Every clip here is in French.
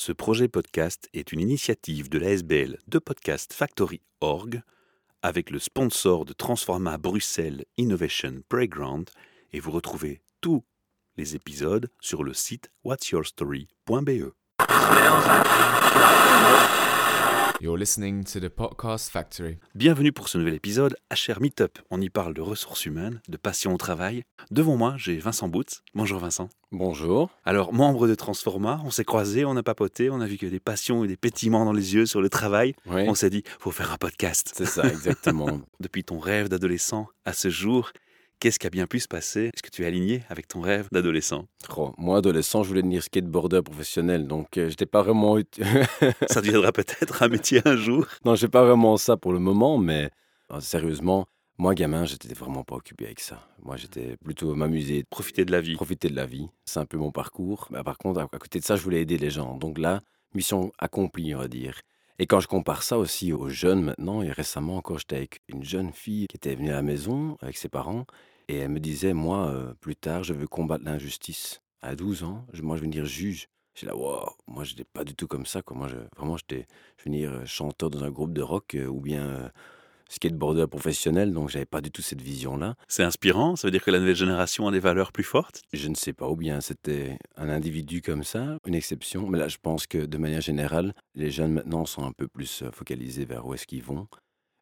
Ce projet podcast est une initiative de l'ASBL de Podcast Factory Org avec le sponsor de Transforma Bruxelles Innovation Playground et vous retrouvez tous les épisodes sur le site whatsyourstory.be. You're listening to the Podcast Factory. Bienvenue pour ce nouvel épisode HR Meetup. On y parle de ressources humaines, de passion au travail. Devant moi, j'ai Vincent Boots. Bonjour Vincent. Bonjour. Alors, membre de Transforma, on s'est croisés, on a papoté, on a vu que des passions et des pétillements dans les yeux sur le travail. Oui, On s'est dit, faut faire un podcast. c'est ça, exactement. Depuis ton rêve d'adolescent à ce jour, qu'est-ce qui a bien pu se passer? Est-ce que tu es aligné avec ton rêve d'adolescent? Oh, moi, adolescent, je voulais devenir skateboarder professionnel, donc euh, j'étais pas vraiment. Ça deviendra peut-être un métier un jour. non, j'ai pas vraiment ça pour le moment, mais euh, sérieusement, moi, gamin, j'étais vraiment pas occupé avec ça. Moi, j'étais plutôt m'amuser, Profiter de la vie. profiter de la vie. C'est un peu mon parcours. Mais par contre, à côté de ça, je voulais aider les gens. Donc là, mission accomplie, on va dire. Et quand je compare ça aussi aux jeunes maintenant, et récemment encore, j'étais avec une jeune fille qui était venue à la maison avec ses parents, et elle me disait, moi, euh, plus tard, je veux combattre l'injustice. À 12 ans, je- moi, je veux devenir juge. J'ai là, wow, moi, je n'étais pas du tout comme ça. Quoi. Moi, je, vraiment, j'étais, je veux devenir euh, chanteur dans un groupe de rock euh, ou bien skateboarder professionnel, donc j'avais pas du tout cette vision-là. C'est inspirant, ça veut dire que la nouvelle génération a des valeurs plus fortes? Je ne sais pas, ou bien c'était un individu comme ça, une exception. Mais là, je pense que de manière générale, les jeunes maintenant sont un peu plus euh, focalisés vers où est-ce qu'ils vont.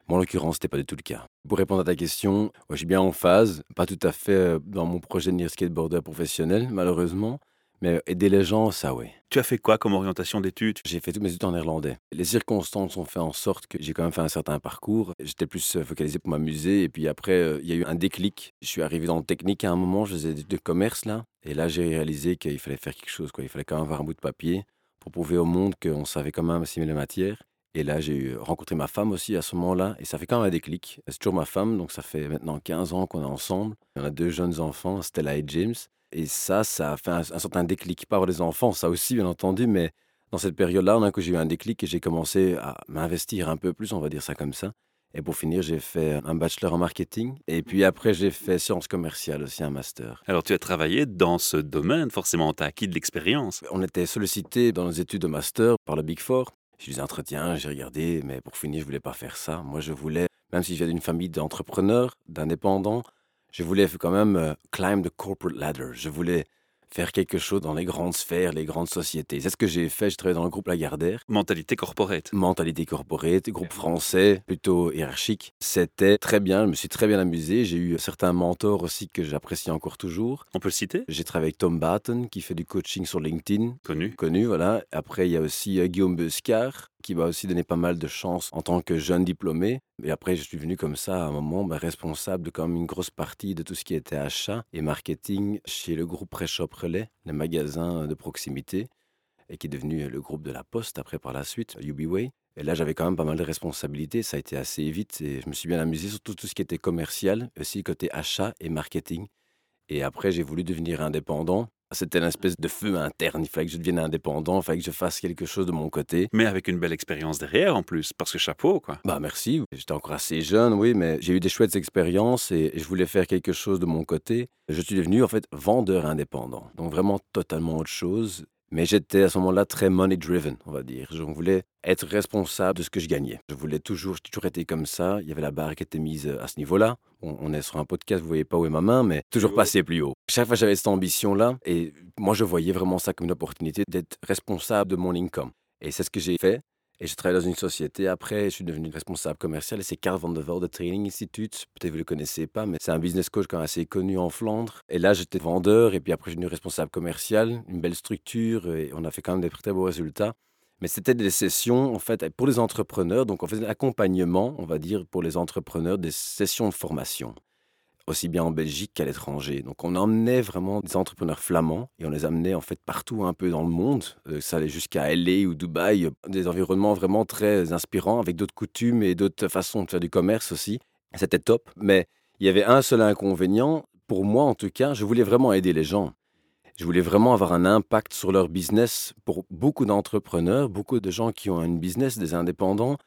Moi, en l'occurrence, c'était pas du tout le cas. Pour répondre à ta question, ouais, je suis bien en phase, pas tout à fait euh, dans mon projet de devenir skateboarder professionnel, malheureusement. Mais aider les gens, ça, oui. Tu as fait quoi comme orientation d'études? J'ai fait toutes mes études en néerlandais. Les circonstances ont fait en sorte que j'ai quand même fait un certain parcours. J'étais plus euh, focalisé pour m'amuser. Et puis après, euh, il y a eu un déclic. Je suis arrivé dans le technique à un moment. Je faisais des études de commerce, là. Et là, j'ai réalisé qu'il fallait faire quelque chose. Quoi. Il fallait quand même avoir un bout de papier pour prouver au monde qu'on savait quand même assimiler la matière. Et là, j'ai eu- rencontré ma femme aussi à ce moment-là. Et ça fait quand même un déclic. C'est toujours ma femme. Donc ça fait maintenant 15 ans qu'on est ensemble. On a deux jeunes enfants, Stella et James. Et ça, ça a fait un, un certain déclic. Avoir des enfants, ça aussi, bien entendu. Mais dans cette période-là, on a que j'ai eu un déclic et j'ai commencé à m'investir un peu plus, on va dire ça comme ça. Et pour finir, j'ai fait un bachelor en marketing. Et puis après, j'ai fait sciences commerciales aussi, un master. Alors tu as travaillé dans ce domaine, forcément, tu as acquis de l'expérience. On était sollicité dans nos études de master par le Big Four. J'ai eu des entretiens, j'ai regardé, mais pour finir, je voulais pas faire ça. Moi, je voulais, même si je viens d'une famille d'entrepreneurs, d'indépendants, je voulais quand même euh, climb the corporate ladder. Je voulais faire quelque chose dans les grandes sphères, les grandes sociétés. C'est ce que j'ai fait. J'ai travaillé dans le groupe Lagardère. Mentalité corporate. mentalité corporate, groupe français, plutôt hiérarchique. C'était très bien, je me suis très bien amusé. J'ai eu certains mentors aussi que j'apprécie encore toujours. On peut le citer? J'ai travaillé avec Tom Batten qui fait du coaching sur LinkedIn, Connu. connu, voilà. Après, il y a aussi euh, Guillaume Bescar qui m'a aussi donné pas mal de chance en tant que jeune diplômé. Et après, je suis venu comme ça à un moment ben, responsable de quand même une grosse partie de tout ce qui était achat et marketing chez le groupe Pré-Shop Relais, les magasins de proximité, et qui est devenu le groupe de la Poste après par la suite, UBWay. Et là, j'avais quand même pas mal de responsabilités. Ça a été assez vite et je me suis bien amusé, surtout tout ce qui était commercial, aussi côté achat et marketing. Et après, j'ai voulu devenir indépendant. C'était une espèce de feu interne. Il fallait que je devienne indépendant, il fallait que je fasse quelque chose de mon côté. Mais avec une belle expérience derrière en plus, parce que chapeau, quoi. Bah merci, j'étais encore assez jeune, oui, mais j'ai eu des chouettes expériences et je voulais faire quelque chose de mon côté. Je suis devenu en fait vendeur indépendant, donc vraiment totalement autre chose. Mais j'étais à ce moment-là très money driven, on va dire. Je voulais être responsable de ce que je gagnais. Je voulais toujours, j'ai toujours été comme ça. Il y avait la barre qui était mise à ce niveau-là. On, on est sur un podcast, vous voyez pas où est ma main, mais toujours passer plus haut. Chaque fois j'avais cette ambition-là et moi je voyais vraiment ça comme une opportunité d'être responsable de mon income. Et c'est ce que j'ai fait. Et j'ai travaillé dans une société. Après, je suis devenu responsable commercial et c'est Carl van der Velde Training Institute. Peut-être vous ne le connaissez pas, mais c'est un business coach quand même assez connu en Flandre. Et là, j'étais vendeur et puis après, je suis devenu responsable commercial, une belle structure et on a fait quand même des très beaux résultats. Mais c'était des sessions, en fait, pour les entrepreneurs. Donc, on faisait l'accompagnement, on va dire, pour les entrepreneurs, des sessions de formation aussi bien en Belgique qu'à l'étranger. Donc on emmenait vraiment des entrepreneurs flamands et on les amenait en fait partout un peu dans le monde. Euh, ça allait jusqu'à LA ou Dubaï, des environnements vraiment très inspirants avec d'autres coutumes et d'autres façons de faire du commerce aussi. C'était top, mais il y avait un seul inconvénient, pour moi en tout cas, je voulais vraiment aider les gens. Je voulais vraiment avoir un impact sur leur business. Pour beaucoup d'entrepreneurs, beaucoup de gens qui ont un business, des indépendants,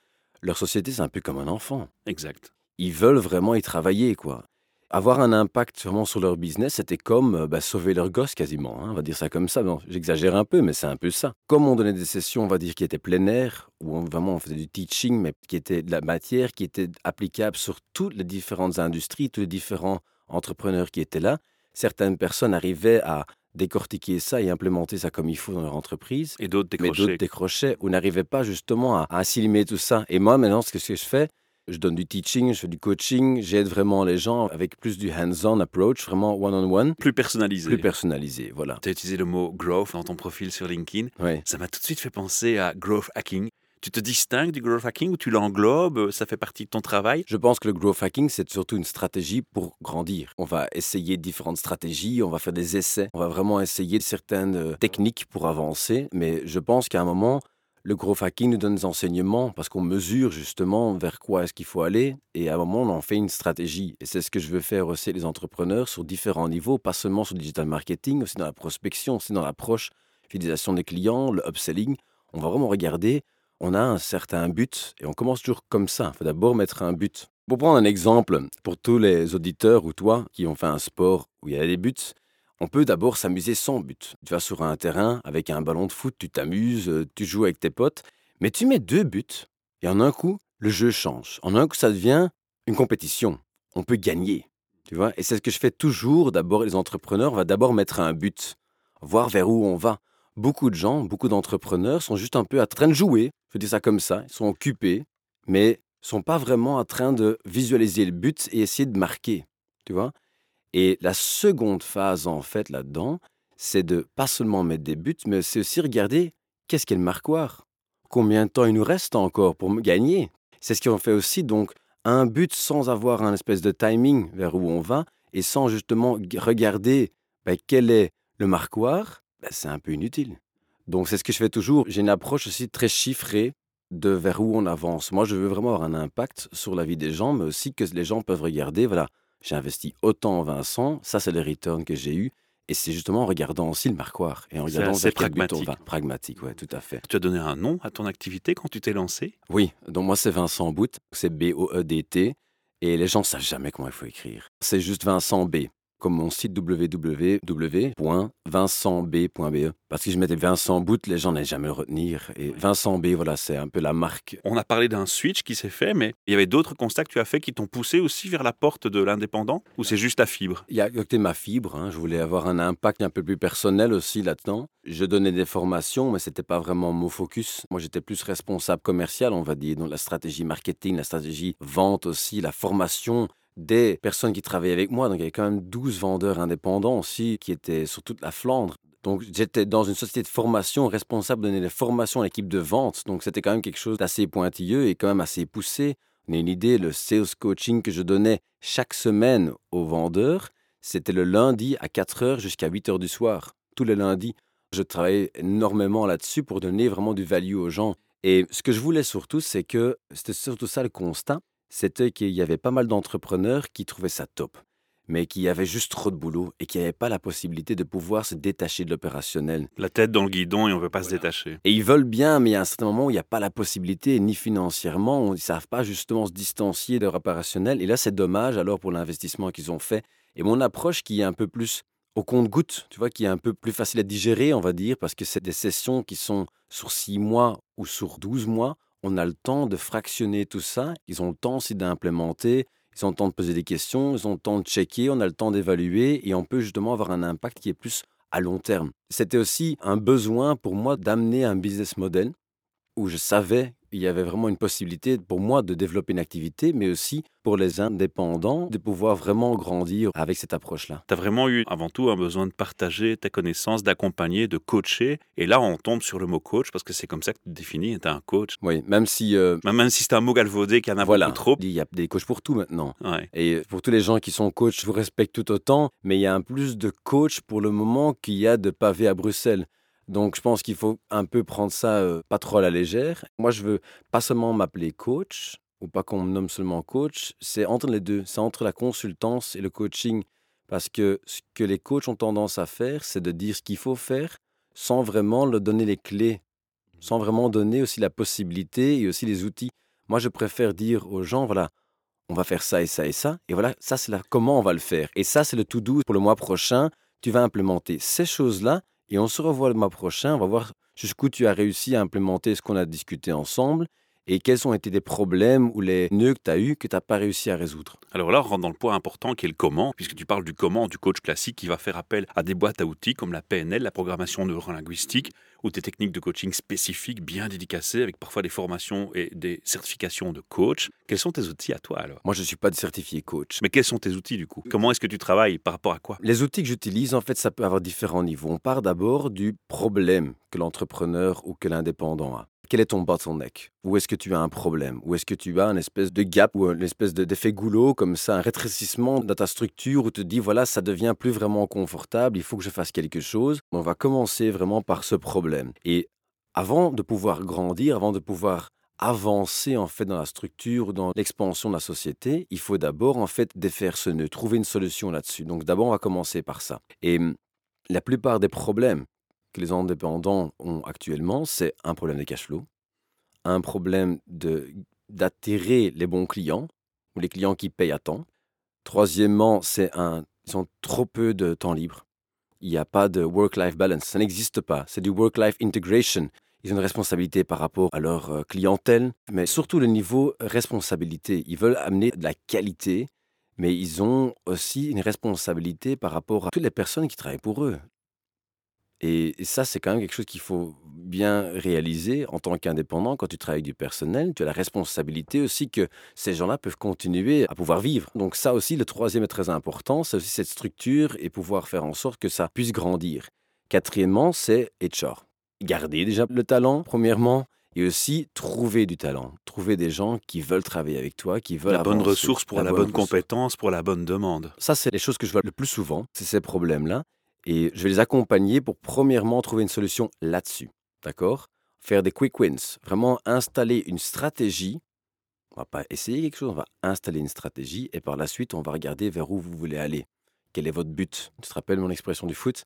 leur société c'est un peu comme un enfant Exact. ils veulent vraiment y travailler, quoi. Avoir un impact vraiment sur leur business, c'était comme euh, bah, sauver leur gosse quasiment. hein, on va dire ça comme ça. Bon, J'exagère un peu, mais c'est un peu ça. Comme on donnait des sessions, on va dire, qui étaient plein air, où on, vraiment on faisait du teaching, mais qui était de la matière qui était applicable sur toutes les différentes industries, tous les différents entrepreneurs qui étaient là. Certaines personnes arrivaient à décortiquer ça et implémenter ça comme il faut dans leur entreprise. Et d'autres Mais décrochés. d'autres décrochaient ou n'arrivaient pas justement à, à assimiler tout ça. Et moi, maintenant, ce que je fais, je donne du teaching, je fais du coaching, j'aide vraiment les gens avec plus du hands-on approach, vraiment one-on-one, Plus personnalisé. plus personnalisé. Voilà. Tu as utilisé le mot growth dans ton profil sur LinkedIn. Ouais. Ça m'a tout de suite fait penser à growth hacking. Tu te distingues du growth hacking ou tu l'englobes? Ça fait partie de ton travail? Je pense que le growth hacking, c'est surtout une stratégie pour grandir. On va essayer différentes stratégies, on va faire des essais, on va vraiment essayer certaines euh, techniques pour avancer. Mais je pense qu'à un moment, le growth hacking nous donne des enseignements parce qu'on mesure justement vers quoi est-ce qu'il faut aller. Et à un moment, on en fait une stratégie. Et c'est ce que je veux faire aussi les entrepreneurs sur différents niveaux, pas seulement sur le digital marketing, aussi dans la prospection, aussi dans l'approche, fidélisation des clients, le upselling. On va vraiment regarder on a un certain but et on commence toujours comme ça. Il faut d'abord mettre un but. Pour prendre un exemple, pour tous les auditeurs ou toi qui ont fait un sport où il y a des buts, on peut d'abord s'amuser sans but. Tu vas sur un terrain avec un ballon de foot, tu t'amuses, euh, tu joues avec tes potes, mais tu mets deux buts et en un coup, le jeu change. En un coup, ça devient une compétition. On peut gagner. Tu vois Et c'est ce que je fais toujours. D'abord, les entrepreneurs, on va d'abord mettre un but, voir vers où on va beaucoup de gens, beaucoup d'entrepreneurs sont juste un peu en train de jouer. Je dis ça comme ça. Ils sont occupés, mais sont pas vraiment en train de visualiser le but et essayer de marquer. Tu vois Et la seconde phase, en fait, là-dedans, c'est de pas seulement mettre des buts, mais c'est aussi regarder qu'est-ce qu'est le marquoir. Combien de temps il nous reste encore pour gagner C'est ce qu'on fait aussi. Donc, un but sans avoir un espèce de timing vers où on va et sans justement regarder ben, quel est le marquoir, ben, c'est un peu inutile. Donc c'est ce que je fais toujours. J'ai une approche aussi très chiffrée de vers où on avance. Moi, je veux vraiment avoir un impact sur la vie des gens, mais aussi que les gens peuvent regarder, voilà, j'ai investi autant en Vincent, ça c'est le return que j'ai eu, et c'est justement en regardant aussi le marquoir et en C'est regardant on pragmatique. va. Pragmatique, ouais, tout à fait. Tu as donné un nom à ton activité quand tu t'es lancé? Oui, donc moi c'est Vincent Bout, c'est B-O-E-D-T, et les gens savent jamais comment il faut écrire. C'est juste Vincent B, comme mon site www.vincentb.be. Parce que je mettais Vincent Bout, les gens n'allaient jamais le retenir. Et Vincent B, voilà, c'est un peu la marque. On a parlé d'un switch qui s'est fait, mais il y avait d'autres constats que tu as fait qui t'ont poussé aussi vers la porte de l'indépendant? Ou c'est juste la fibre? Il y a côté ma fibre, hein, je voulais avoir un impact un peu plus personnel aussi là-dedans. Je donnais des formations, mais c'était pas vraiment mon focus. Moi, j'étais plus responsable commercial, on va dire, donc la stratégie marketing, la stratégie vente aussi, la formation des personnes qui travaillaient avec moi. Donc, il y avait quand même 12 vendeurs indépendants aussi qui étaient sur toute la Flandre. Donc, j'étais dans une société de formation responsable de donner des formations à l'équipe de vente. Donc, c'était quand même quelque chose d'assez pointilleux et quand même assez poussé. On a une idée, le sales coaching que je donnais chaque semaine aux vendeurs, c'était le lundi à 4 heures jusqu'à 8 heures du soir, tous les lundis. Je travaillais énormément là-dessus pour donner vraiment du value aux gens. Et ce que je voulais surtout, c'est que c'était surtout ça le constat, c'était qu'il y avait pas mal d'entrepreneurs qui trouvaient ça top, mais qui avaient juste trop de boulot et qui n'avaient pas la possibilité de pouvoir se détacher de l'opérationnel. La tête dans le guidon et on ne veut pas se détacher. Et ils veulent bien, mais a un certain moment où il n'y a pas la possibilité, ni financièrement, ils ne savent pas justement se distancier de leur opérationnel. Et là, c'est dommage alors pour l'investissement qu'ils ont fait. Et mon approche qui est un peu plus au compte-goutte, tu vois, qui est un peu plus facile à digérer, on va dire, parce que c'est des sessions qui sont sur six mois ou sur 12 mois. On a le temps de fractionner tout ça. Ils ont le temps aussi d'implémenter. Ils ont le temps de poser des questions. Ils ont le temps de checker. On a le temps d'évaluer. Et on peut justement avoir un impact qui est plus à long terme. C'était aussi un besoin pour moi d'amener un business model où je savais qu'il y avait vraiment une possibilité pour moi de développer une activité, mais aussi pour les indépendants de pouvoir vraiment grandir avec cette approche-là. Tu as vraiment eu avant tout un besoin de partager tes connaissances, d'accompagner, de coacher. Et là, on tombe sur le mot coach parce que c'est comme ça que tu te définis, tu es un coach. Oui, même si... euh, Même si c'est un mot galvaudé qu'il y en a voilà, beaucoup trop. il y a des coachs pour tout maintenant. Ouais. Et pour tous les gens qui sont coachs, je vous respecte tout autant, mais il y a un plus de coach pour le moment qu'il y a de pavés à Bruxelles. Donc je pense qu'il faut un peu prendre ça euh, pas trop à la légère. Moi, je veux pas seulement m'appeler coach, ou pas qu'on me nomme seulement coach, c'est entre les deux, c'est entre la consultance et le coaching. Parce que ce que les coachs ont tendance à faire, c'est de dire ce qu'il faut faire sans vraiment leur donner les clés, sans vraiment donner aussi la possibilité et aussi les outils. Moi, je préfère dire aux gens, voilà, on va faire ça et ça et ça. Et voilà, ça c'est là comment on va le faire. Et ça c'est le tout doux pour le mois prochain. Tu vas implémenter ces choses-là et on se revoit le mois prochain. On va voir jusqu'où tu as réussi à implémenter ce qu'on a discuté ensemble et quels ont été les problèmes ou les nœuds que tu as eus que tu n'as pas réussi à résoudre. Alors là, on rentre dans le point important qui est le comment, puisque tu parles du comment du coach classique qui va faire appel à des boîtes à outils comme la PNL, la programmation neurolinguistique, ou des techniques de coaching spécifiques bien dédicacées avec parfois des formations et des certifications de coach. Quels sont tes outils à toi alors? Moi, je ne suis pas certifié coach. Mais quels sont tes outils du coup? Comment est-ce que tu travailles? Par rapport à quoi? Les outils que j'utilise, en fait, ça peut avoir différents niveaux. On part d'abord du problème que l'entrepreneur ou que l'indépendant a quel est ton bottleneck Où est-ce que tu as un problème? Où est-ce que tu as une espèce de gap ou une espèce d'effet goulot comme ça, un rétrécissement dans ta structure où tu te dis voilà, ça devient plus vraiment confortable, il faut que je fasse quelque chose. On va commencer vraiment par ce problème. Et avant de pouvoir grandir, avant de pouvoir avancer en fait dans la structure dans l'expansion de la société, il faut d'abord en fait défaire ce nœud, trouver une solution là-dessus. Donc d'abord on va commencer par ça. Et hum, la plupart des problèmes que les indépendants ont actuellement, c'est un problème de cash flow, un problème d'attirer les bons clients ou les clients qui payent à temps. Troisièmement, c'est un, ils ont trop peu de temps libre. Il n'y a pas de work-life balance, ça n'existe pas. C'est du work-life integration. Ils ont une responsabilité par rapport à leur euh, clientèle, mais surtout le niveau responsabilité. Ils veulent amener de la qualité, mais ils ont aussi une responsabilité par rapport à toutes les personnes qui travaillent pour eux. Et, ça, c'est quand même quelque chose qu'il faut bien réaliser en tant qu'indépendant. Quand tu travailles du personnel, tu as la responsabilité aussi que ces gens-là peuvent continuer à pouvoir vivre. Donc ça aussi, le troisième est très important. C'est aussi cette structure et pouvoir faire en sorte que ça puisse grandir. Quatrièmement, c'est HR. Garder déjà le talent, premièrement, et aussi trouver du talent, trouver des gens qui veulent travailler avec toi, qui veulent la bonne ressource pour la, bonne compétence, pour la bonne demande. Ça, c'est les choses que je vois le plus souvent, c'est ces problèmes-là. Et je vais les accompagner pour premièrement trouver une solution là-dessus. D'accord? Faire des quick wins. Vraiment installer une stratégie. On va pas essayer quelque chose, on va installer une stratégie et par la suite, on va regarder vers où vous voulez aller. Quel est votre but? Tu te rappelles mon expression du foot?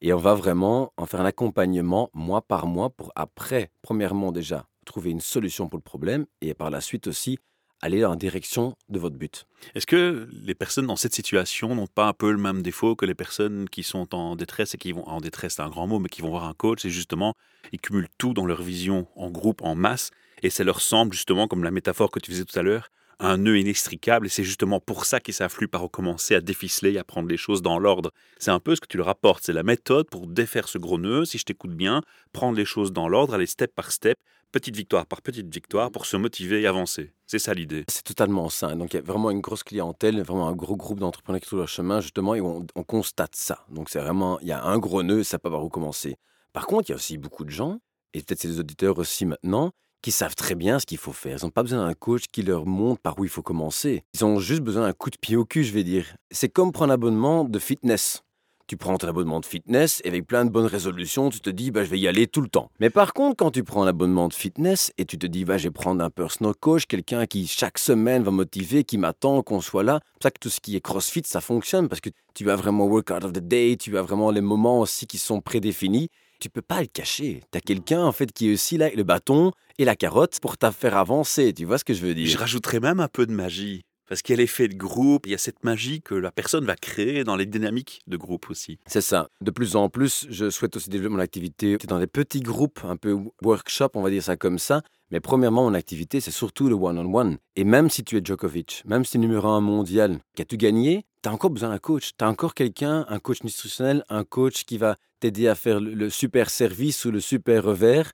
Et on va vraiment en faire un accompagnement mois par mois pour après, premièrement déjà, trouver une solution pour le problème et par la suite aussi aller en direction de votre but. Est-ce que les personnes dans cette situation n'ont pas un peu le même défaut que les personnes qui sont en détresse et qui vont en détresse, c'est un grand mot, mais qui vont voir un coach et justement ils cumulent tout dans leur vision en groupe, en masse, et ça leur semble justement comme la métaphore que tu faisais tout à l'heure, un nœud inextricable et c'est justement pour ça qu'ils savent par recommencer à déficeler à prendre les choses dans l'ordre. C'est un peu ce que tu leur apportes, c'est la méthode pour défaire ce gros nœud, si je t'écoute bien, prendre les choses dans l'ordre, aller step par step, petite victoire par petite victoire pour se motiver et avancer. C'est ça l'idée. C'est totalement ça. Donc il y a vraiment une grosse clientèle, vraiment un gros groupe d'entrepreneurs qui trouvent leur chemin justement et on, on constate ça. Donc c'est vraiment, il y a un gros nœud, ça peut pas recommencer. Par contre, il y a aussi beaucoup de gens, et peut-être c'est les auditeurs aussi maintenant, qui savent très bien ce qu'il faut faire. Ils n'ont pas besoin d'un coach qui leur montre par où il faut commencer. Ils ont juste besoin d'un coup de pied au cul, je vais dire. C'est comme prendre un abonnement de fitness tu prends ton abonnement de fitness et avec plein de bonnes résolutions, tu te dis bah, je vais y aller tout le temps. Mais par contre, quand tu prends un abonnement de fitness et tu te dis bah, je vais prendre un personal coach, quelqu'un qui chaque semaine va motiver, qui m'attend qu'on soit là, c'est ça que tout ce qui est CrossFit, ça fonctionne parce que tu as vraiment workout of the day, tu as vraiment les moments aussi qui sont prédéfinis. Tu peux pas le cacher. Tu as quelqu'un en fait qui est aussi là, le bâton et la carotte pour te faire avancer. Tu vois ce que je veux dire? Je rajouterais même un peu de magie. Parce qu'il y a l'effet de groupe, il y a cette magie que la personne va créer dans les dynamiques de groupe aussi. C'est ça. De plus en plus, je souhaite aussi développer mon activité dans des petits groupes, un peu workshop, on va dire ça comme ça. Mais premièrement, mon activité, c'est surtout le one-on-one. Et même si tu es Djokovic, même si tu es numéro un mondial, tout gagné, tu as encore besoin d'un coach. Tu as encore quelqu'un, un coach nutritionnel, un coach qui va t'aider à faire le super service ou le super revers.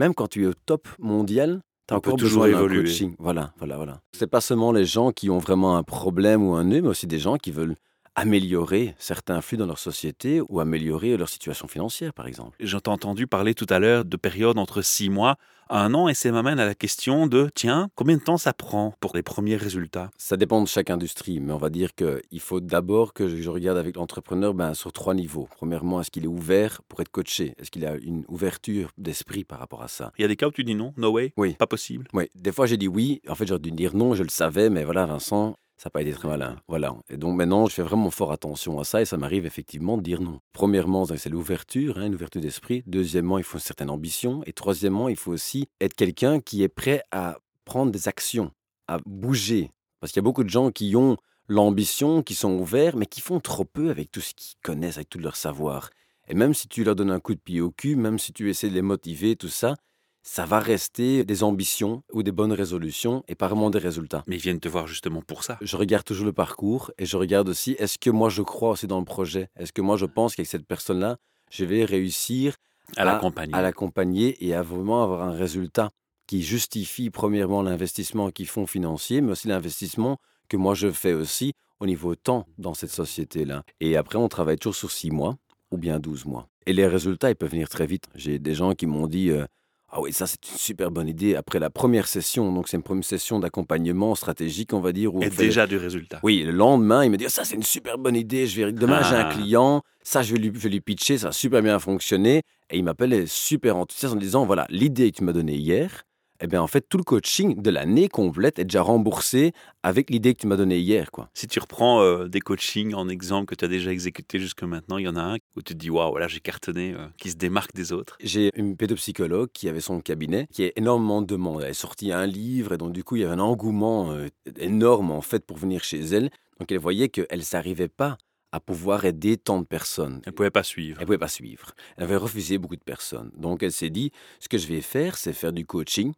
Même quand tu es au top mondial, T'as encore toujours évoluer. Coaching. Voilà, voilà, voilà. C'est pas seulement les gens qui ont vraiment un problème ou un nœud, mais aussi des gens qui veulent améliorer certains flux dans leur société ou améliorer leur situation financière, par exemple. J'ai entendu parler tout à l'heure de périodes entre six mois à un an et ça m'amène à la question de, tiens, combien de temps ça prend pour les premiers résultats? Ça dépend de chaque industrie, mais on va dire qu'il faut d'abord que je regarde avec l'entrepreneur ben, sur trois niveaux. Premièrement, est-ce qu'il est ouvert pour être coaché? Est-ce qu'il a une ouverture d'esprit par rapport à ça? Il y a des cas où tu dis non, no way, oui. pas possible? Oui, des fois j'ai dit oui, en fait j'aurais dû dire non, je le savais, mais voilà Vincent, ça n'a pas été très malin. Voilà. Et donc maintenant, je fais vraiment fort attention à ça et ça m'arrive effectivement de dire non. Premièrement, c'est l'ouverture, hein, une ouverture d'esprit. Deuxièmement, il faut une certaine ambition. Et troisièmement, il faut aussi être quelqu'un qui est prêt à prendre des actions, à bouger Parce qu'il y a beaucoup de gens qui ont l'ambition, qui sont ouverts, mais qui font trop peu avec tout ce qu'ils connaissent, avec tout leur savoir. Et même si tu leur donnes un coup de pied au cul, même si tu essaies de les motiver, tout ça, ça va rester des ambitions ou des bonnes résolutions et pas vraiment des résultats. Mais ils viennent te voir justement pour ça. Je regarde toujours le parcours et je regarde aussi, est-ce que moi je crois aussi dans le projet? Est-ce que moi je pense qu'avec cette personne-là, je vais réussir À l'accompagner. à l'accompagner et à vraiment avoir un résultat qui justifie premièrement l'investissement qu'ils font financier, mais aussi l'investissement que moi je fais aussi au niveau temps dans cette société-là. Et après, on travaille toujours sur six mois ou bien 12 mois. Et les résultats, ils peuvent venir très vite. J'ai des gens qui m'ont dit euh, Ah oui, ça c'est une super bonne idée. Après la première session, donc c'est une première session d'accompagnement stratégique, on va dire. Où Et fait- déjà du résultat. Oui, le lendemain, il me dit Ah, Ça c'est une super bonne idée. Je vais... Demain, j'ai un Ah. client. Ça, je vais, lui, je vais lui pitcher. Ça a super bien fonctionné. Et il m'appelle super enthousiaste en disant Voilà, l'idée que tu m'as donnée hier. Eh bien, en fait, tout le coaching de l'année complète est déjà remboursé avec l'idée que tu m'as donnée hier. Quoi. Si tu reprends euh, des coachings en exemple que tu as déjà exécuté jusque maintenant, il y en a un où tu te dis waouh, là j'ai cartonné, euh, qui se démarque des autres. J'ai une pédopsychologue qui avait son cabinet, qui a énormément de demandes. Elle a sorti un livre et donc du coup il y avait un engouement euh, énorme en fait pour venir chez elle. Donc elle voyait qu'elle ne s'arrivait pas à pouvoir aider tant de personnes. Elle pouvait pas suivre. Elle pouvait pas suivre. Elle avait refusé beaucoup de personnes. Donc elle s'est dit, ce que je vais faire, c'est faire du coaching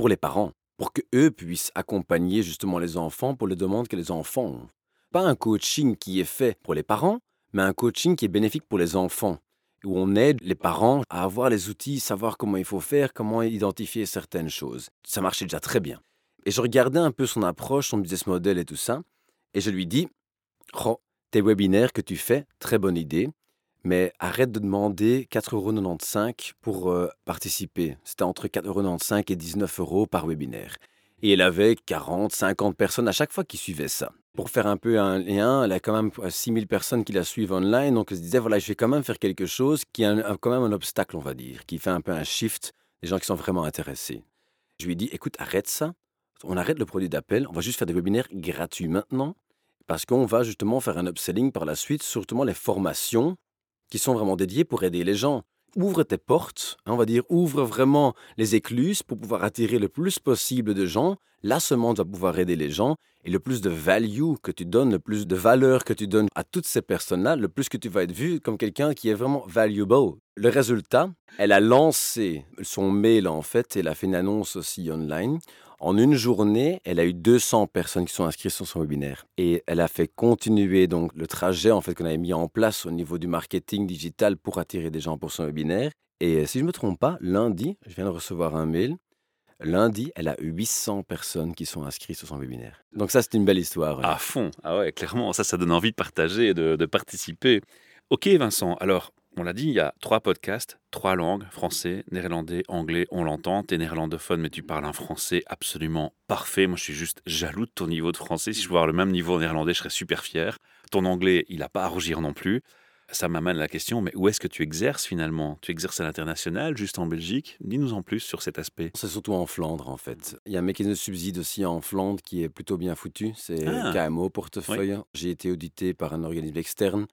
pour les parents, pour que eux puissent accompagner justement les enfants pour les demandes que les enfants ont. Pas un coaching qui est fait pour les parents, mais un coaching qui est bénéfique pour les enfants, où on aide les parents à avoir les outils, savoir comment il faut faire, comment identifier certaines choses. Ça marchait déjà très bien. Et je regardais un peu son approche, son business model et tout ça, et je lui dis, oh, tes webinaires que tu fais, très bonne idée, mais arrête de demander 4,95€ pour euh, participer. C'était entre 4,95€ et 19 euros par webinaire. Et elle avait 40, 50 personnes à chaque fois qui suivaient ça. Pour faire un peu un lien, elle a quand même 6000 personnes qui la suivent online, donc elle se disait, voilà, je vais quand même faire quelque chose qui est un- quand même un obstacle, on va dire, qui fait un peu un shift des gens qui sont vraiment intéressés. Je lui ai dit, écoute, arrête ça, on arrête le produit d'appel, on va juste faire des webinaires gratuits maintenant, parce qu'on va justement faire un upselling par la suite, surtout les formations qui sont vraiment dédiées pour aider les gens. Ouvre tes portes, hein, on va dire, ouvre vraiment les écluses pour pouvoir attirer le plus possible de gens. Là seulement, tu vas pouvoir aider les gens. Et le plus de value que tu donnes, le plus de valeur que tu donnes à toutes ces personnes-là, le plus que tu vas être vu comme quelqu'un qui est vraiment valuable. Le résultat, elle a lancé son mail en fait, et elle a fait une annonce aussi online. En une journée, elle a eu 200 personnes qui sont inscrites sur son webinaire. Et elle a fait continuer donc le trajet en fait qu'on avait mis en place au niveau du marketing digital pour attirer des gens pour son webinaire. Et si je ne me trompe pas, lundi, je viens de recevoir un mail. Lundi, elle a 800 personnes qui sont inscrites sur son webinaire. Donc ça, c'est une belle histoire. À fond. Ah ouais, clairement, ça, ça donne envie de partager de, de participer. Ok, Vincent. Alors, on l'a dit, il y a trois podcasts, trois langues, français, néerlandais, anglais. On l'entend, t'es néerlandophone, mais tu parles un français absolument parfait. Moi, je suis juste jaloux de ton niveau de français. Si je pouvais avoir le même niveau en néerlandais, je serais super fier. Ton anglais, il n'a pas à rougir non plus. Ça m'amène à la question, mais où est-ce que tu exerces finalement? Tu exerces à l'international, juste en Belgique? Dis-nous en plus sur cet aspect. C'est surtout en Flandre, en fait. Il y a un mécanisme de subside aussi en Flandre qui est plutôt bien foutu. C'est Ah. KMO Portefeuille. J'ai été audité par un organisme externe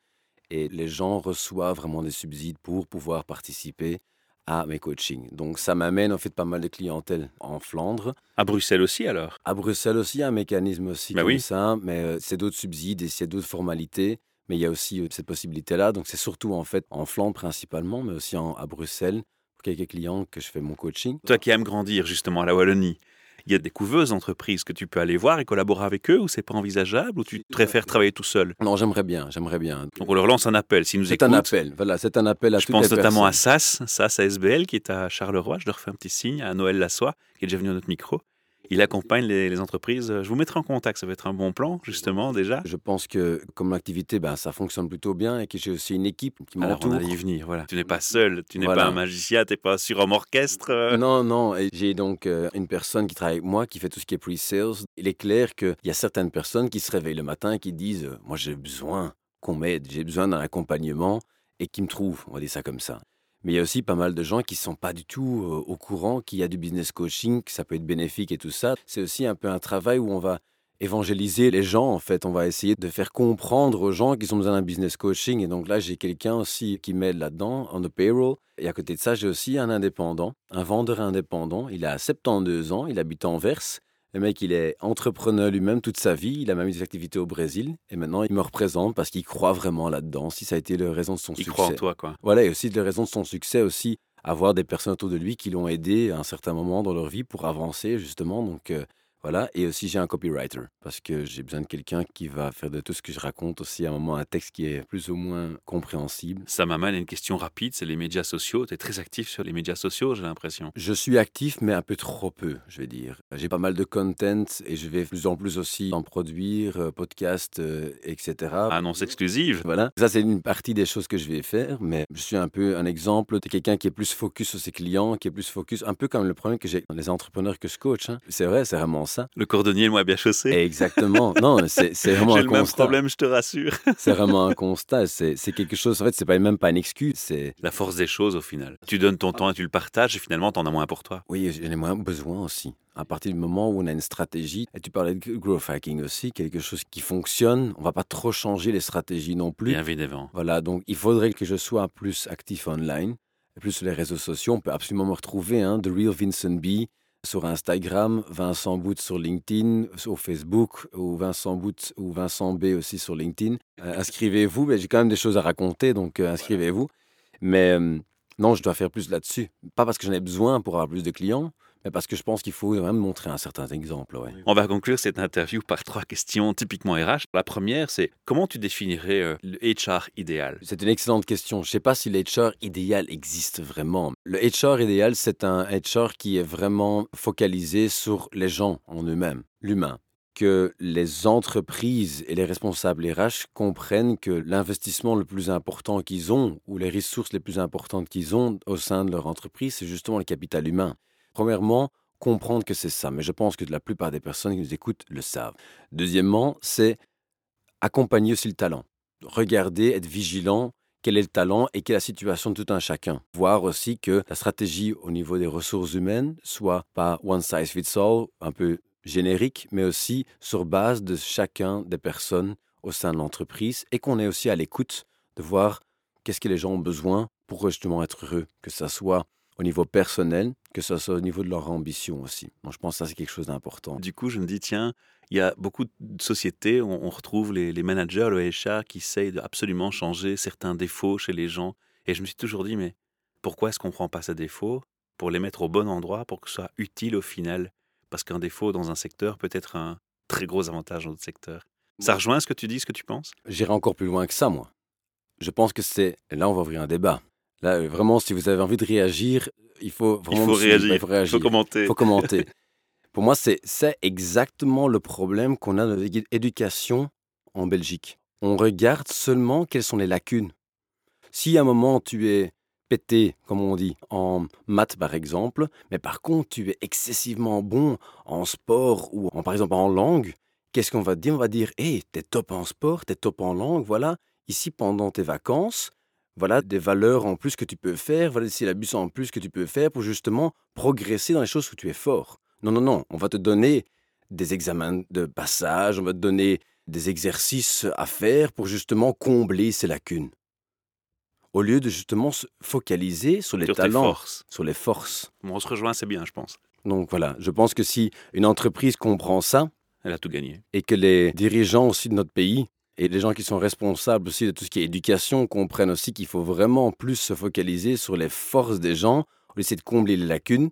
et les gens reçoivent vraiment des subsides pour pouvoir participer à mes coachings. Donc ça m'amène en fait pas mal de clientèle en Flandre. À Bruxelles aussi alors? À Bruxelles aussi, il y a un mécanisme aussi Bah comme oui. ça, mais euh, c'est d'autres subsides et c'est d'autres formalités. Mais il y a aussi euh, cette possibilité-là. Donc c'est surtout en fait en Flandre principalement, mais aussi en- à Bruxelles pour quelques clients que je fais mon coaching. Toi qui aimes grandir justement à la Wallonie, il y a des couveuses entreprises que tu peux aller voir et collaborer avec eux ou c'est pas envisageable ou tu préfères travailler tout seul? Non, j'aimerais bien, j'aimerais bien. Donc on leur lance un appel. S'ils nous C'est écoutent, un appel, voilà, c'est un appel à je toutes pense les notamment à. SAS, SAS ASBL qui est à Charleroi. Je leur fais un petit signe à Noël Lassois qui est déjà venu à notre micro. Il accompagne les, les entreprises. Je vous mettrai en contact, ça va être un bon plan justement déjà. Je pense que comme activité, ben, ça fonctionne plutôt bien et que j'ai aussi une équipe qui Alors on m'entoure. allait y venir, voilà. Tu n'es pas seul, tu n'es Voilà. pas un magicien, tu n'es pas sur un orchestre. Non, non, j'ai donc euh, une personne qui travaille avec moi, qui fait tout ce qui est pre-sales. Il est clair qu'il y a certaines personnes qui se réveillent le matin et qui disent euh, Moi, j'ai besoin qu'on m'aide, j'ai besoin d'un accompagnement et qui me trouvent, on va dire ça comme ça. Mais il y a aussi pas mal de gens qui sont pas du tout euh, au courant qu'il y a du business coaching, que ça peut être bénéfique et tout ça. C'est aussi un peu un travail où on va évangéliser les gens, en fait. On va essayer de faire comprendre aux gens qu'ils ont besoin d'un business coaching. Et donc là, j'ai quelqu'un aussi qui m'aide là-dedans, on the payroll. Et à côté de ça, j'ai aussi un indépendant, un vendeur indépendant. Il a 72 ans, il habite Anvers. Le mec, il est entrepreneur lui-même toute sa vie. Il a même eu des activités au Brésil. Et maintenant, il me représente parce qu'il croit vraiment là-dedans. Si ça a été la raison de son Il succès. croit en toi, quoi. Voilà, et aussi la raison de son succès aussi, avoir des personnes autour de lui qui l'ont aidé à un certain moment dans leur vie pour avancer, justement. Donc, euh, voilà. Et aussi, j'ai un copywriter parce que j'ai besoin de quelqu'un qui va faire de tout ce que je raconte aussi à un moment un texte qui est plus ou moins compréhensible. Ça m'amène à une question rapide, c'est les médias sociaux. Tu es très actif sur les médias sociaux, j'ai l'impression. Je suis actif, mais un peu trop peu, je vais dire. J'ai pas mal de content et je vais de plus en plus aussi en produire, euh, podcast, euh, etc. Annonce exclusive. Voilà, ça c'est une partie des choses que je vais faire, mais je suis un peu un exemple de quelqu'un qui est plus focus sur ses clients, qui est plus focus, un peu comme le problème que j'ai dans les entrepreneurs que je coach. hein. C'est vrai, c'est vraiment ça. Le cordonnier, moi, bien chaussé. Exactement. Non, c'est vraiment J'ai un le même constat. problème, je te rassure. C'est vraiment un constat. C'est quelque chose. En fait, c'est pas même pas une excuse. C'est La force des choses, au final. Tu donnes ton temps et tu le partages, et finalement, t'en as moins pour toi. oui, j'en ai moins besoin aussi. À partir du moment où on a une stratégie, et tu parlais de growth hacking aussi, quelque chose qui fonctionne, on va pas trop changer les stratégies non plus. Bien évidemment. Voilà, donc il faudrait que je sois plus actif online, plus sur les réseaux sociaux. On peut absolument me retrouver, hein, The Real Vincent B, sur Instagram, Vincent Boot sur LinkedIn, sur Facebook, ou Vincent Boot ou Vincent B aussi sur LinkedIn. Euh, inscrivez-vous, mais j'ai quand même des choses à raconter, donc euh, inscrivez-vous. Mais euh, non, je dois faire plus là-dessus. Pas parce que j'en ai besoin pour avoir plus de clients, parce que je pense qu'il faut quand même montrer un certain exemple. Ouais. On va conclure cette interview par trois questions typiquement RH. La première, c'est comment tu définirais euh, le HR idéal? C'est une excellente question. Je ne sais pas si l'HR idéal existe vraiment. Le HR idéal, c'est un HR qui est vraiment focalisé sur les gens en eux-mêmes, l'humain. Que les entreprises et les responsables RH comprennent que l'investissement le plus important qu'ils ont, ou les ressources les plus importantes qu'ils ont au sein de leur entreprise, c'est justement le capital humain. Premièrement, comprendre que c'est ça, mais je pense que la plupart des personnes qui nous écoutent le savent. Deuxièmement, c'est accompagner aussi le talent. Regarder, être vigilant, quel est le talent et quelle est la situation de tout un chacun. Voir aussi que la stratégie au niveau des ressources humaines soit pas one size fits all, un peu générique, mais aussi sur base de chacun des personnes au sein de l'entreprise et qu'on est aussi à l'écoute de voir qu'est-ce que les gens ont besoin pour justement être heureux, que ce soit au niveau personnel, que ce soit au niveau de leur ambition aussi. Donc je pense que ça c'est quelque chose d'important. Du coup, je me dis, tiens, il y a beaucoup de sociétés, on, on retrouve les, les managers, le HR, qui essayent de absolument changer certains défauts chez les gens. Et je me suis toujours dit, mais pourquoi est-ce qu'on ne prend pas ces défauts pour les mettre au bon endroit, pour que ce soit utile au final? Parce qu'un défaut dans un secteur peut être un très gros avantage dans d'autres secteurs. Ça rejoint ce que tu dis, ce que tu penses? J'irai encore plus loin que ça, moi. Je pense que c'est... Là, on va ouvrir un débat. Là, euh, vraiment, si vous avez envie de réagir, il faut Il vraiment... faut me suivre. réagir, Il faut il réagir. faut commenter. faut commenter. Pour moi, c'est c'est exactement le problème qu'on a dans l'éducation en Belgique. On regarde seulement quelles sont les lacunes. Si à un moment tu es pété, comme on dit, en maths par exemple, mais par contre tu es excessivement bon en sport ou en, par exemple en langue, qu'est-ce qu'on va te dire? On va dire, hé, t'es top en sport, t'es top en langue, voilà, ici pendant tes vacances, voilà des valeurs en plus que tu peux faire, voilà des syllabus en plus que tu peux faire pour justement progresser dans les choses où tu es fort. Non, non, non, on va te donner des examens de passage, on va te donner des exercices à faire pour justement combler ces lacunes. Au lieu de justement se focaliser sur les Sur talents, forces. sur les forces. Bon, on se rejoint, c'est bien, je pense. Donc voilà, je pense que si une entreprise comprend ça, Elle a tout gagné. et que les dirigeants aussi de notre pays et les gens qui sont responsables aussi de tout ce qui est éducation comprennent aussi qu'il faut vraiment plus se focaliser sur les forces des gens, au lieu de combler les lacunes,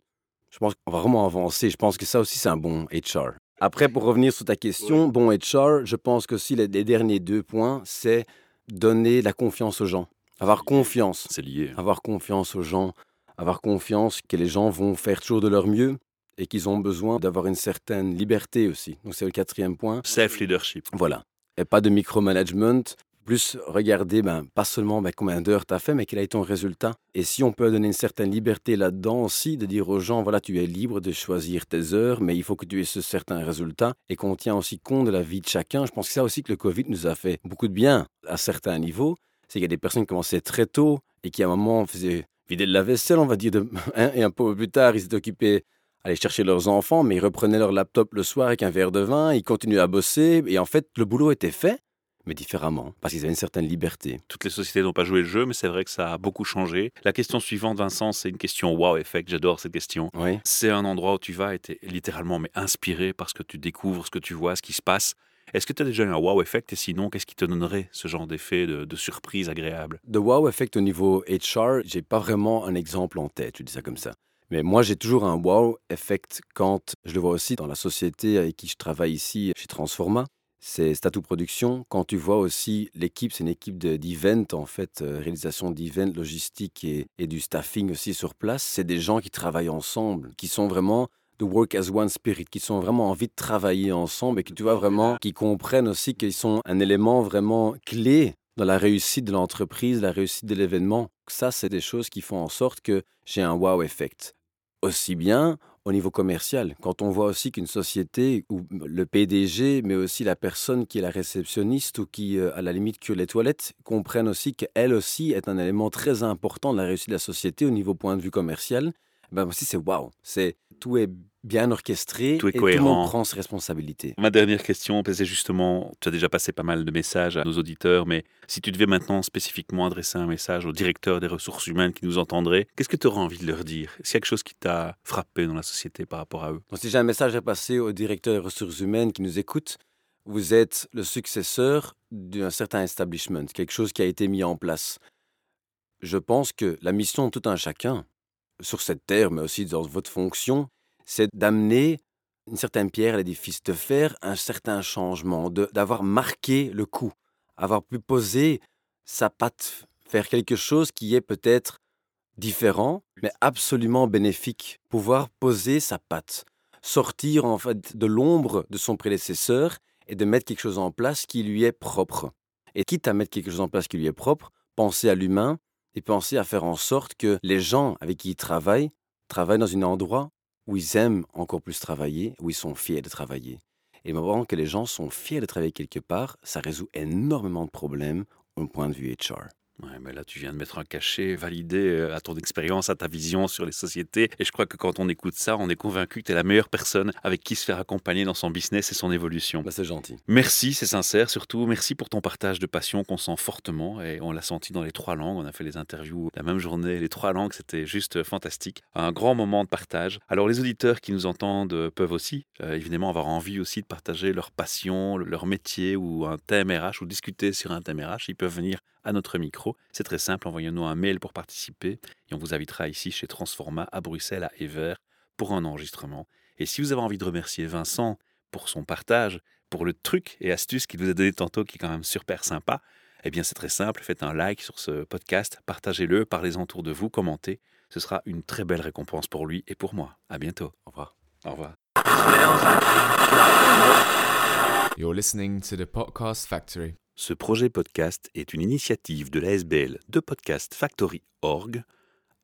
je pense qu'on va vraiment avancer. Je pense que ça aussi, c'est un bon HR. Après, pour revenir sur ta question, bon HR, je pense que aussi les, les derniers deux points, c'est donner la confiance aux gens. Avoir confiance. C'est lié. Avoir confiance aux gens. Avoir confiance que les gens vont faire toujours de leur mieux et qu'ils ont besoin d'avoir une certaine liberté aussi. Donc c'est le quatrième point. Self-leadership. Voilà. Et pas de micromanagement. Plus regarder, ben, pas seulement ben, combien d'heures tu as fait, mais quel a été ton résultat. Et si on peut donner une certaine liberté là-dedans aussi, de dire aux gens, voilà, tu es libre de choisir tes heures, mais il faut que tu aies ce certain résultat et qu'on tient aussi compte de la vie de chacun. Je pense que ça aussi que le Covid nous a fait beaucoup de bien à certains niveaux. C'est qu'il y a des personnes qui commençaient très tôt et qui à un moment faisaient vider de la vaisselle, on va dire, et un peu plus tard, ils étaient occupés aller chercher leurs enfants, mais ils reprenaient leur laptop le soir avec un verre de vin, ils continuaient à bosser, et en fait, le boulot était fait, mais différemment, parce qu'ils avaient une certaine liberté. Toutes les sociétés n'ont pas joué le jeu, mais c'est vrai que ça a beaucoup changé. La question suivante, Vincent, c'est une question wow effect. J'adore cette question. Oui. C'est un endroit où tu vas et t'es littéralement mais inspiré parce que tu découvres ce que tu vois, ce qui se passe. Est-ce que tu as déjà eu un wow effect et sinon, qu'est-ce qui te donnerait ce genre d'effet de, de surprise agréable? De wow effect au niveau HR, j'ai pas vraiment un exemple en tête, tu dis ça comme ça. Mais moi, j'ai toujours un wow effect quand je le vois aussi dans la société avec qui je travaille ici chez Transforma. C'est Statou Production. Quand tu vois aussi l'équipe, c'est une équipe de- d'event en fait, euh, réalisation d'event, logistique et, du staffing aussi sur place. C'est des gens qui travaillent ensemble, qui sont vraiment de work as one spirit, qui sont vraiment envie de travailler ensemble et que tu vois vraiment, qui comprennent aussi qu'ils sont un élément vraiment clé dans la réussite de l'entreprise, la réussite de l'événement. Ça, c'est des choses qui font en sorte que j'ai un wow effect. Aussi bien au niveau commercial, quand on voit aussi qu'une société où le PDG, mais aussi la personne qui est la réceptionniste ou qui, euh, à la limite, cure les toilettes, comprennent aussi qu'elle aussi est un élément très important de la réussite de la société au niveau point de vue commercial, ben aussi c'est wow. C'est tout est bien orchestré Tout est et tout le cohérent. monde prend ses responsabilités. Ma dernière question, c'est justement, tu as déjà passé pas mal de messages à nos auditeurs, mais si tu devais maintenant spécifiquement adresser un message au directeur des ressources humaines qui nous entendrait, qu'est-ce que tu aurais envie de leur dire? Est-ce qu'il y a quelque chose qui t'a frappé dans la société par rapport à eux? Donc, si j'ai un message à passer au directeur des ressources humaines qui nous écoute, vous êtes le successeur d'un certain establishment, quelque chose qui a été mis en place. Je pense que la mission de tout un chacun, sur cette terre, mais aussi dans votre fonction, c'est d'amener une certaine pierre à l'édifice, de faire un certain changement, d'avoir marqué le coup, avoir pu poser sa patte, faire quelque chose qui est peut-être différent, mais absolument bénéfique, pouvoir poser sa patte sortir en fait de l'ombre de son prédécesseur et de mettre quelque chose en place qui lui est propre. Et quitte à mettre quelque chose en place qui lui est propre, penser à l'humain et penser à faire en sorte que les gens avec qui il travaille travaillent dans un endroit où ils aiment encore plus travailler, où ils sont fiers de travailler. Et le moment que les gens sont fiers de travailler quelque part, ça résout énormément de problèmes au point de vue HR. Ouais, mais là, tu viens de mettre un cachet validé euh, à ton expérience, à ta vision sur les sociétés. Et je crois que quand on écoute ça, on est convaincu que tu es la meilleure personne avec qui se faire accompagner dans son business et son évolution. Bah, c'est gentil. Merci, c'est sincère surtout. Merci pour ton partage de passion qu'on sent fortement et on l'a senti dans les trois langues. On a fait les interviews la même journée, les trois langues, c'était juste fantastique. Un grand moment de partage. Alors les auditeurs qui nous entendent peuvent aussi, euh, évidemment, avoir envie aussi de partager leur passion, leur métier ou un thème RH ou discuter sur un thème RH. Ils peuvent venir à notre micro. C'est très simple, envoyez-nous un mail pour participer et on vous invitera ici chez Transforma à Bruxelles, à Ever, pour un enregistrement. Et si vous avez envie de remercier Vincent pour son partage, pour le truc et astuce qu'il vous a donné tantôt, qui est quand même super sympa, eh bien c'est très simple, faites un like sur ce podcast, partagez-le, parlez-en autour de vous, commentez. Ce sera une très belle récompense pour lui et pour moi. À bientôt. Au revoir. Au revoir. You're listening to the Podcast Factory. Ce projet podcast est une initiative de l'ASBL de Podcast Factory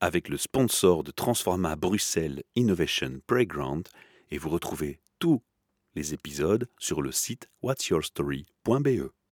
avec le sponsor de Transforma Bruxelles Innovation Playground et vous retrouvez tous les épisodes sur le site whatsyourstory.be.